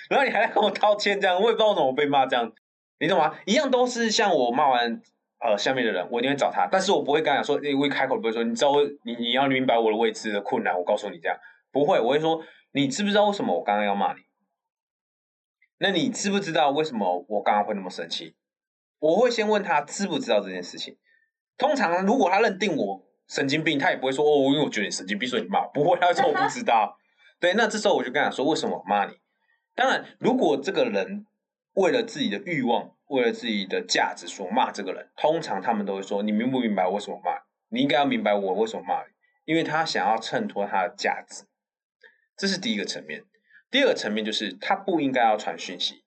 然后你还来跟我道歉这样，我也不知道怎么被骂这样，你懂吗？一样都是像我骂完。呃，下面的人我一定会找他，但是我不会跟他说，我一开口不会说，你知道我你你要明白我的位置的困难，我告诉你这样，不会，我会说，你知不知道为什么我刚刚要骂你？那你知不知道为什么我刚刚会那么生气？我会先问他知不知道这件事情。通常如果他认定我神经病，他也不会说哦，因为我觉得你神经病，所以你骂，不会，他说我不知道。对，那这时候我就跟他说，为什么骂你？当然，如果这个人为了自己的欲望。为了自己的价值所骂这个人，通常他们都会说：“你明不明白我为什么骂？你应该要明白我为什么骂你，因为他想要衬托他的价值。”这是第一个层面。第二个层面就是他不应该要传讯息，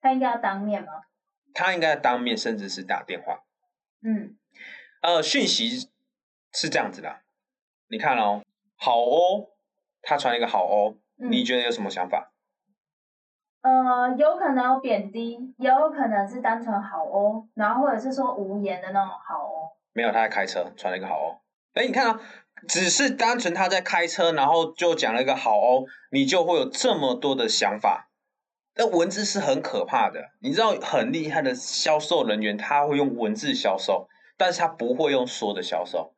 他应该要当面吗？他应该当面，甚至是打电话。嗯，呃，讯息是这样子的，你看哦，好哦，他传一个好哦，你觉得有什么想法？呃，有可能有贬低，也有可能是单纯好哦，然后或者是说无言的那种好哦。没有，他在开车，传了一个好哦。哎，你看啊，只是单纯他在开车，然后就讲了一个好哦，你就会有这么多的想法。那文字是很可怕的，你知道很厉害的销售人员，他会用文字销售，但是他不会用说的销售。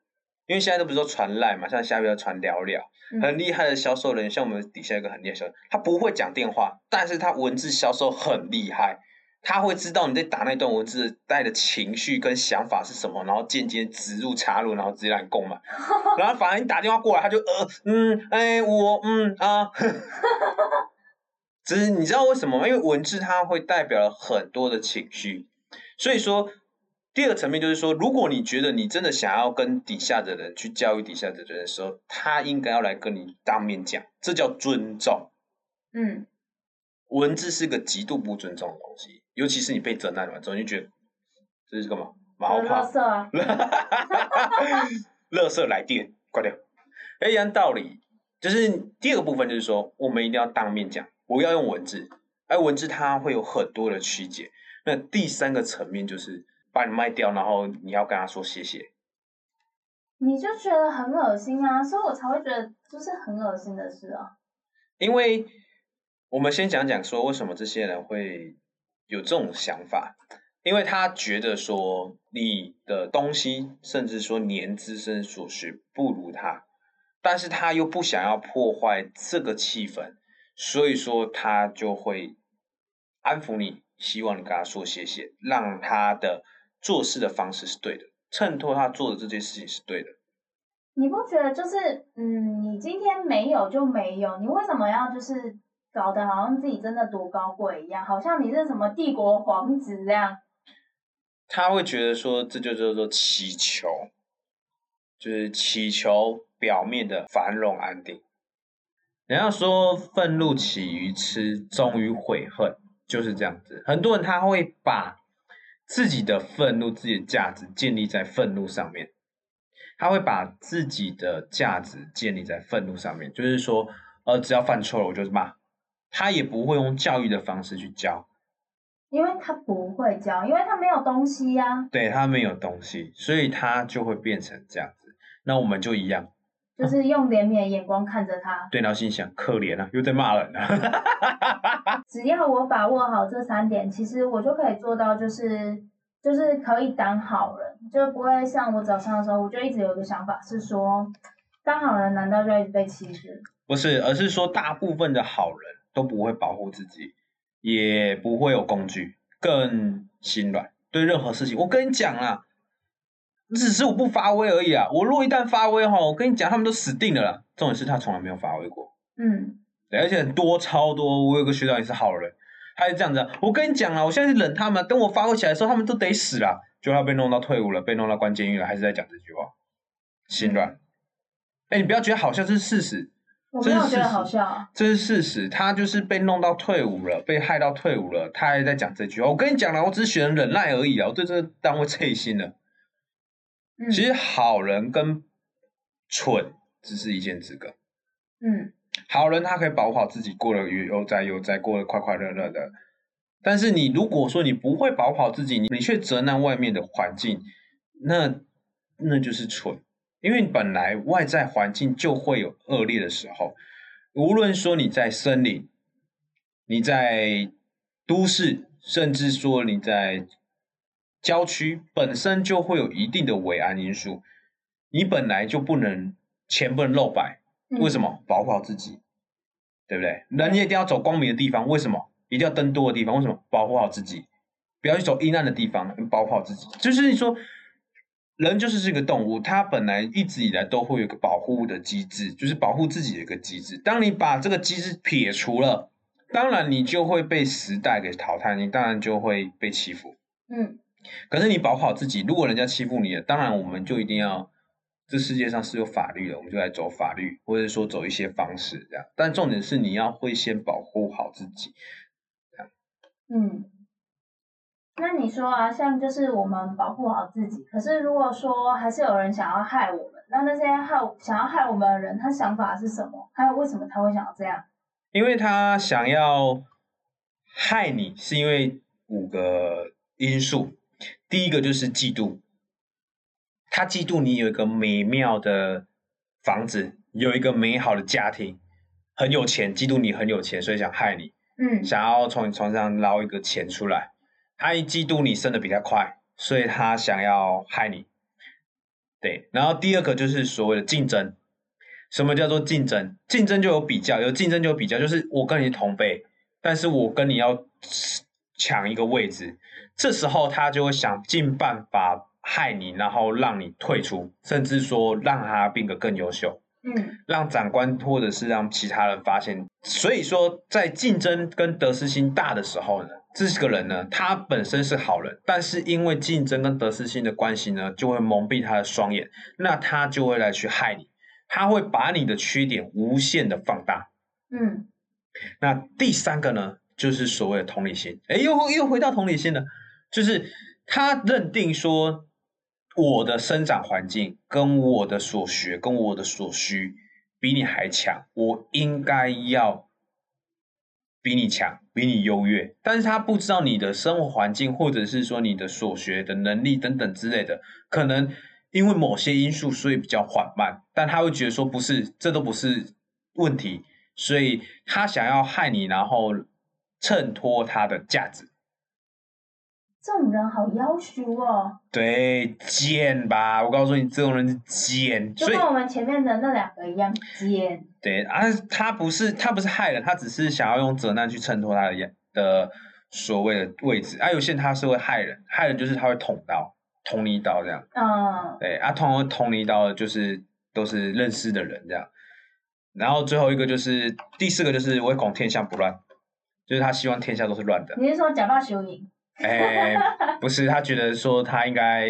因为现在都不是说传赖嘛，像下边要传聊聊，很厉害的销售人员，像我们底下一个很厉害销售，他不会讲电话，但是他文字销售很厉害，他会知道你在打那段文字带的情绪跟想法是什么，然后间接植入插入，然后直接让你购买，然后反而你打电话过来，他就呃嗯哎我嗯啊，只是你知道为什么吗？因为文字它会代表了很多的情绪，所以说。第二个层面就是说，如果你觉得你真的想要跟底下的人去教育底下的人的时候，他应该要来跟你当面讲，这叫尊重。嗯，文字是个极度不尊重的东西，尤其是你被责难完之后，你就觉得这是干嘛？毛怕。垃圾来电，挂掉。一样道理，就是第二个部分就是说，我们一定要当面讲，不要用文字，而文字它会有很多的曲解。那第三个层面就是把你卖掉，然后你要跟他说谢谢。你就觉得很恶心啊，所以我才会觉得就是很恶心的事啊。因为我们先讲讲说，为什么这些人会有这种想法？因为他觉得说你的东西，甚至说年资甚至所学不如他，但是他又不想要破坏这个气氛，所以说他就会安抚你，希望你跟他说谢谢，让他的做事的方式是对的，衬托他做的这件事情是对的。你不觉得就是嗯，你今天没有就没有，你为什么要就是搞得好像自己真的多高贵一样，好像你是什么帝国皇子这样？他会觉得说，这就叫做祈求，就是祈求表面的繁荣安定。人家说愤怒起于痴，终于悔恨，就是这样子。很多人他会把自己的愤怒、自己的价值建立在愤怒上面。他会把自己的价值建立在愤怒上面，就是说，呃，只要犯错了，我就骂。他也不会用教育的方式去教，因为他不会教，因为他没有东西呀。对他没有东西，所以他就会变成这样子。那我们就一样，就是用怜悯的眼光看着他。对，然后心想可怜啊，又在骂人啊。只要我把握好这三点，其实我就可以做到，就是就是可以当好人。就不会像我早上的时候，我就一直有一个想法是说，当好人难道就一直被欺负？不是，而是说大部分的好人都不会保护自己，也不会有工具，更心软。对任何事情，我跟你讲啊，只是我不发威而已啊。我若一旦发威哈，我跟你讲，他们都死定了啦。重点是他从来没有发威过。嗯，对，而且很多超多。我有个学长也是好人，他是这样子。我跟你讲啊，我现在是忍他们，等我发威起来的时候，他们都得死了。就要被弄到退伍了，被弄到关监狱了，还是在讲这句话，心软。哎，你不要觉得好像，是事实。我没有觉得好笑。这是事实，他就是被弄到退伍了，被害到退伍了，他还在讲这句话。我跟你讲了，我只是选忍耐而已啊，我对这个单位脆心了。其实好人跟蠢只是一线之隔。嗯。好人他可以保护好自己，过得悠哉悠哉，过得快快乐乐的。但是你如果说你不会保护好自己，你你却责难外面的环境，那那就是蠢，因为本来外在环境就会有恶劣的时候，无论说你在森林，你在都市，甚至说你在郊区，本身就会有一定的维安因素，你本来就不能钱不能露白，为什么？保护好自己，对不对？人一定要走光明的地方，为什么？一定要登多的地方，为什么？保护好自己，不要去走阴暗的地方，保护好自己。就是你说，人就是这个动物，它本来一直以来都会有个保护的机制，就是保护自己的一个机制。当你把这个机制撇除了，当然你就会被时代给淘汰，你当然就会被欺负。嗯。可是你保护好自己，如果人家欺负你了，当然我们就一定要，这世界上是有法律的，我们就来走法律，或者说走一些方式这样。但重点是你要会先保护好自己。嗯，那你说啊，像就是我们保护好自己，可是如果说还是有人想要害我们，那那些害想要害我们的人，他想法是什么？还有为什么他会想要这样？因为他想要害你，是因为五个因素。第一个就是嫉妒，他嫉妒你有一个美妙的房子，有一个美好的家庭，很有钱，嫉妒你很有钱，所以想害你。嗯，想要从你床上捞一个钱出来，他一嫉妒你升的比较快，所以他想要害你。对，然后第二个就是所谓的竞争。什么叫做竞争？竞争就有比较，有竞争就有比较，就是我跟你同辈，但是我跟你要抢一个位置，这时候他就会想尽办法害你，然后让你退出，甚至说让他变得更优秀。嗯，让长官或者是让其他人发现，所以说在竞争跟得失心大的时候呢，这个人呢，他本身是好人，但是因为竞争跟得失心的关系呢，就会蒙蔽他的双眼，那他就会来去害你，他会把你的缺点无限的放大。嗯，那第三个呢，就是所谓的同理心，哎，又又回到同理心了，就是他认定说。我的生长环境跟我的所学跟我的所需比你还强，我应该要比你强，比你优越。但是他不知道你的生活环境，或者是说你的所学的能力等等之类的，可能因为某些因素，所以比较缓慢。但他会觉得说不是，这都不是问题，所以他想要害你，然后衬托他的价值。这种人好妖羞哦，对，贱吧？我告诉你，这种人是贱，就跟我们前面的那两个一样贱。对啊，他不是他不是害人，他只是想要用责难去衬托他的样的所谓的位置。啊，有些人他是会害人，害人就是他会捅刀，捅你一刀这样。嗯，对啊，通常会捅你一刀的就是都是认识的人这样。然后最后一个就是第四个就是唯恐天下不乱，就是他希望天下都是乱的。你是说假扮修影？哎，不是，他觉得说他应该，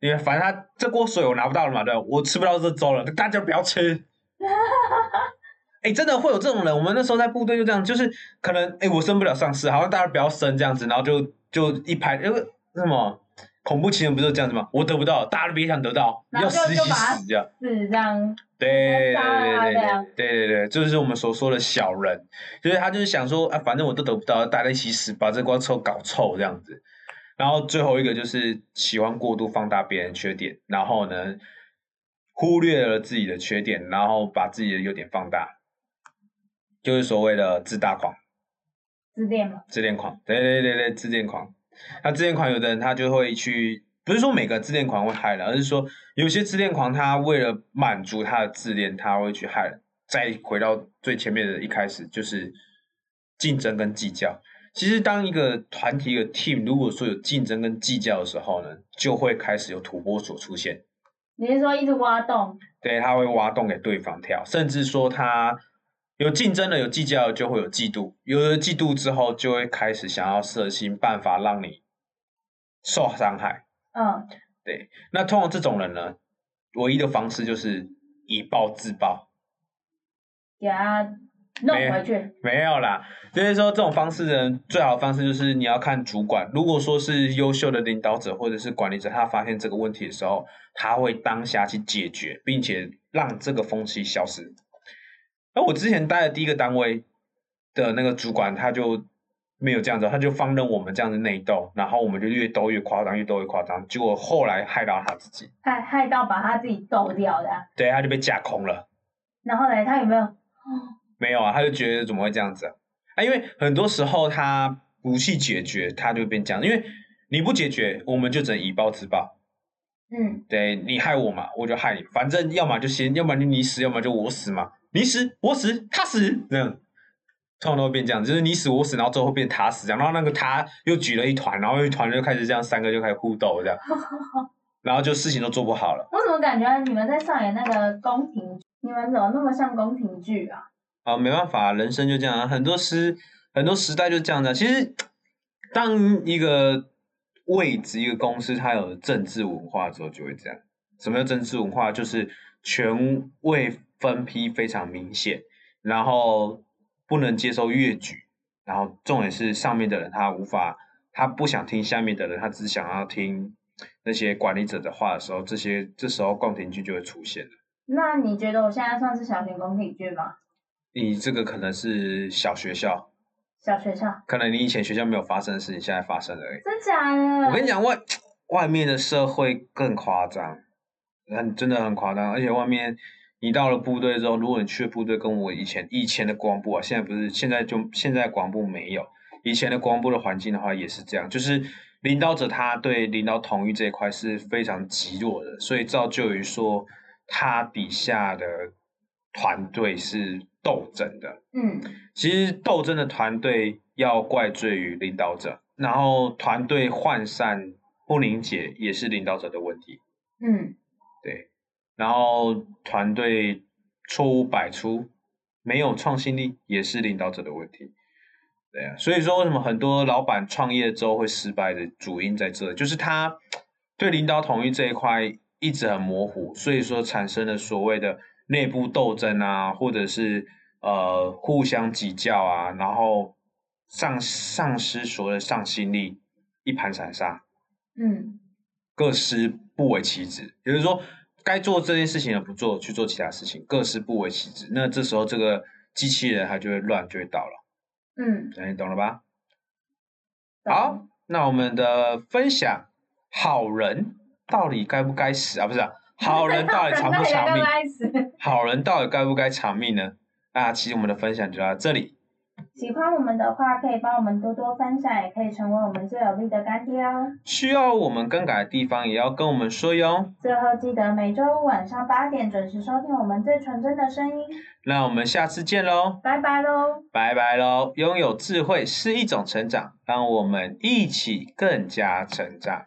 因为反正他这锅水我拿不到了嘛，对吧？我吃不到这粥了，大家不要吃。哎，真的会有这种人。我们那时候在部队就这样，就是可能哎，我升不了上司，好像大家不要升这样子，然后就就一排，因为什么恐怖情人不是这样子吗？我得不到，大家都别想得到，要死死就把他死这样。是这样，对对对对对对对对，就是我们所说的小人，就是他就是想说啊，反正我都得不到，大家一起死，把这锅臭搞臭这样子。然后最后一个就是喜欢过度放大别人缺点，然后呢忽略了自己的缺点，然后把自己的优点放大，就是所谓的自大狂。自恋嘛。自恋狂，对对对对，自恋狂。那自恋狂，有的人他就会去，不是说每个自恋狂会害人，而是说有些自恋狂他为了满足他的自恋，他会去害人。再回到最前面的一开始，就是竞争跟计较。其实当一个团体、一个 team 如果说有竞争跟计较的时候呢，就会开始有土拨鼠出现。你是说一直挖洞？对，他会挖洞给对方跳，甚至说他有竞争的、有计较，就会有嫉妒，有了嫉妒之后，就会开始想要设新办法让你受伤害。嗯，对，那通常这种人呢，唯一的方式就是以暴制暴。给他弄回去。没有啦，就是说这种方式呢，最好的方式就是你要看主管。如果说是优秀的领导者或者是管理者，他发现这个问题的时候，他会当下去解决，并且让这个风气消失。而我之前待的第一个单位的那个主管，他就没有这样子，他就放任我们这样子内斗，然后我们就越斗越夸张，越斗越夸张，结果后来害到他自己，害害到把他自己斗掉的啊、对，他就被架空了。然后呢，他有没有？没有啊，他就觉得怎么会这样子啊？啊，因为很多时候他不去解决，他就变这样。因为你不解决，我们就只能以暴制暴。嗯，对你害我嘛，我就害你，反正要么就先，要么就你死，要么就我死嘛。你死我死他死，这样通常都会变这样，就是你死我死，然后最后会变他死这样，然后那个他又举了一团，然后一团就开始这样，三个就开始互斗这样，然后就事情都做不好了。我怎么感觉你们在上演那个宫廷？你们怎么那么像宫廷剧啊？啊，没办法，人生就这样啊，很多时很多时代就这样的。其实，当一个位置、一个公司，它有政治文化之后，就会这样。什么叫政治文化？就是权位分批非常明显，然后不能接受越举，然后重点是上面的人他无法，他不想听下面的人，他只想要听那些管理者的话的时候，这些这时候宫廷剧就会出现了。那你觉得我现在算是小型宫廷剧吗？你这个可能是小学校。小学校？可能你以前学校没有发生的事情，现在发生了而已。真假的？我跟你讲，外外面的社会更夸张，很真的很夸张。而且外面你到了部队之后，如果你去部队，跟我以前以前的国防部啊，现在不是现在就现在国防部没有，以前的国防部的环境的话也是这样，就是领导者他对领导统一这一块是非常极弱的，所以造就于说他底下的团队是斗争的。嗯，其实斗争的团队要怪罪于领导者，然后团队涣散不凝结也是领导者的问题，嗯，对。然后团队错误百出，没有创新力也是领导者的问题，对啊。所以说为什么很多老板创业之后会失败的主因在这，就是他对领导统一这一块一直很模糊，所以说产生了所谓的内部斗争啊，或者是呃互相比较啊，然后丧丧失所谓的上心力，一盘散沙，嗯，各施不为其职，也就是说，该做这件事情的不做，去做其他事情，各是不为其职。那这时候这个机器人它就会乱，就会倒了。嗯，哎，你懂了吧？好，那我们的分享，好人到底该不该死啊？不是、啊，好人到底长不长命？好人到底该不该长命呢？那其实我们的分享就到这里。喜欢我们的话，可以帮我们多多分享，也可以成为我们最有力的干爹哦。需要我们更改的地方，也要跟我们说哟。最后记得每周五晚上八点准时收听我们最纯真的声音。那我们下次见喽，拜拜喽！拜拜喽！拥有智慧是一种成长，让我们一起更加成长。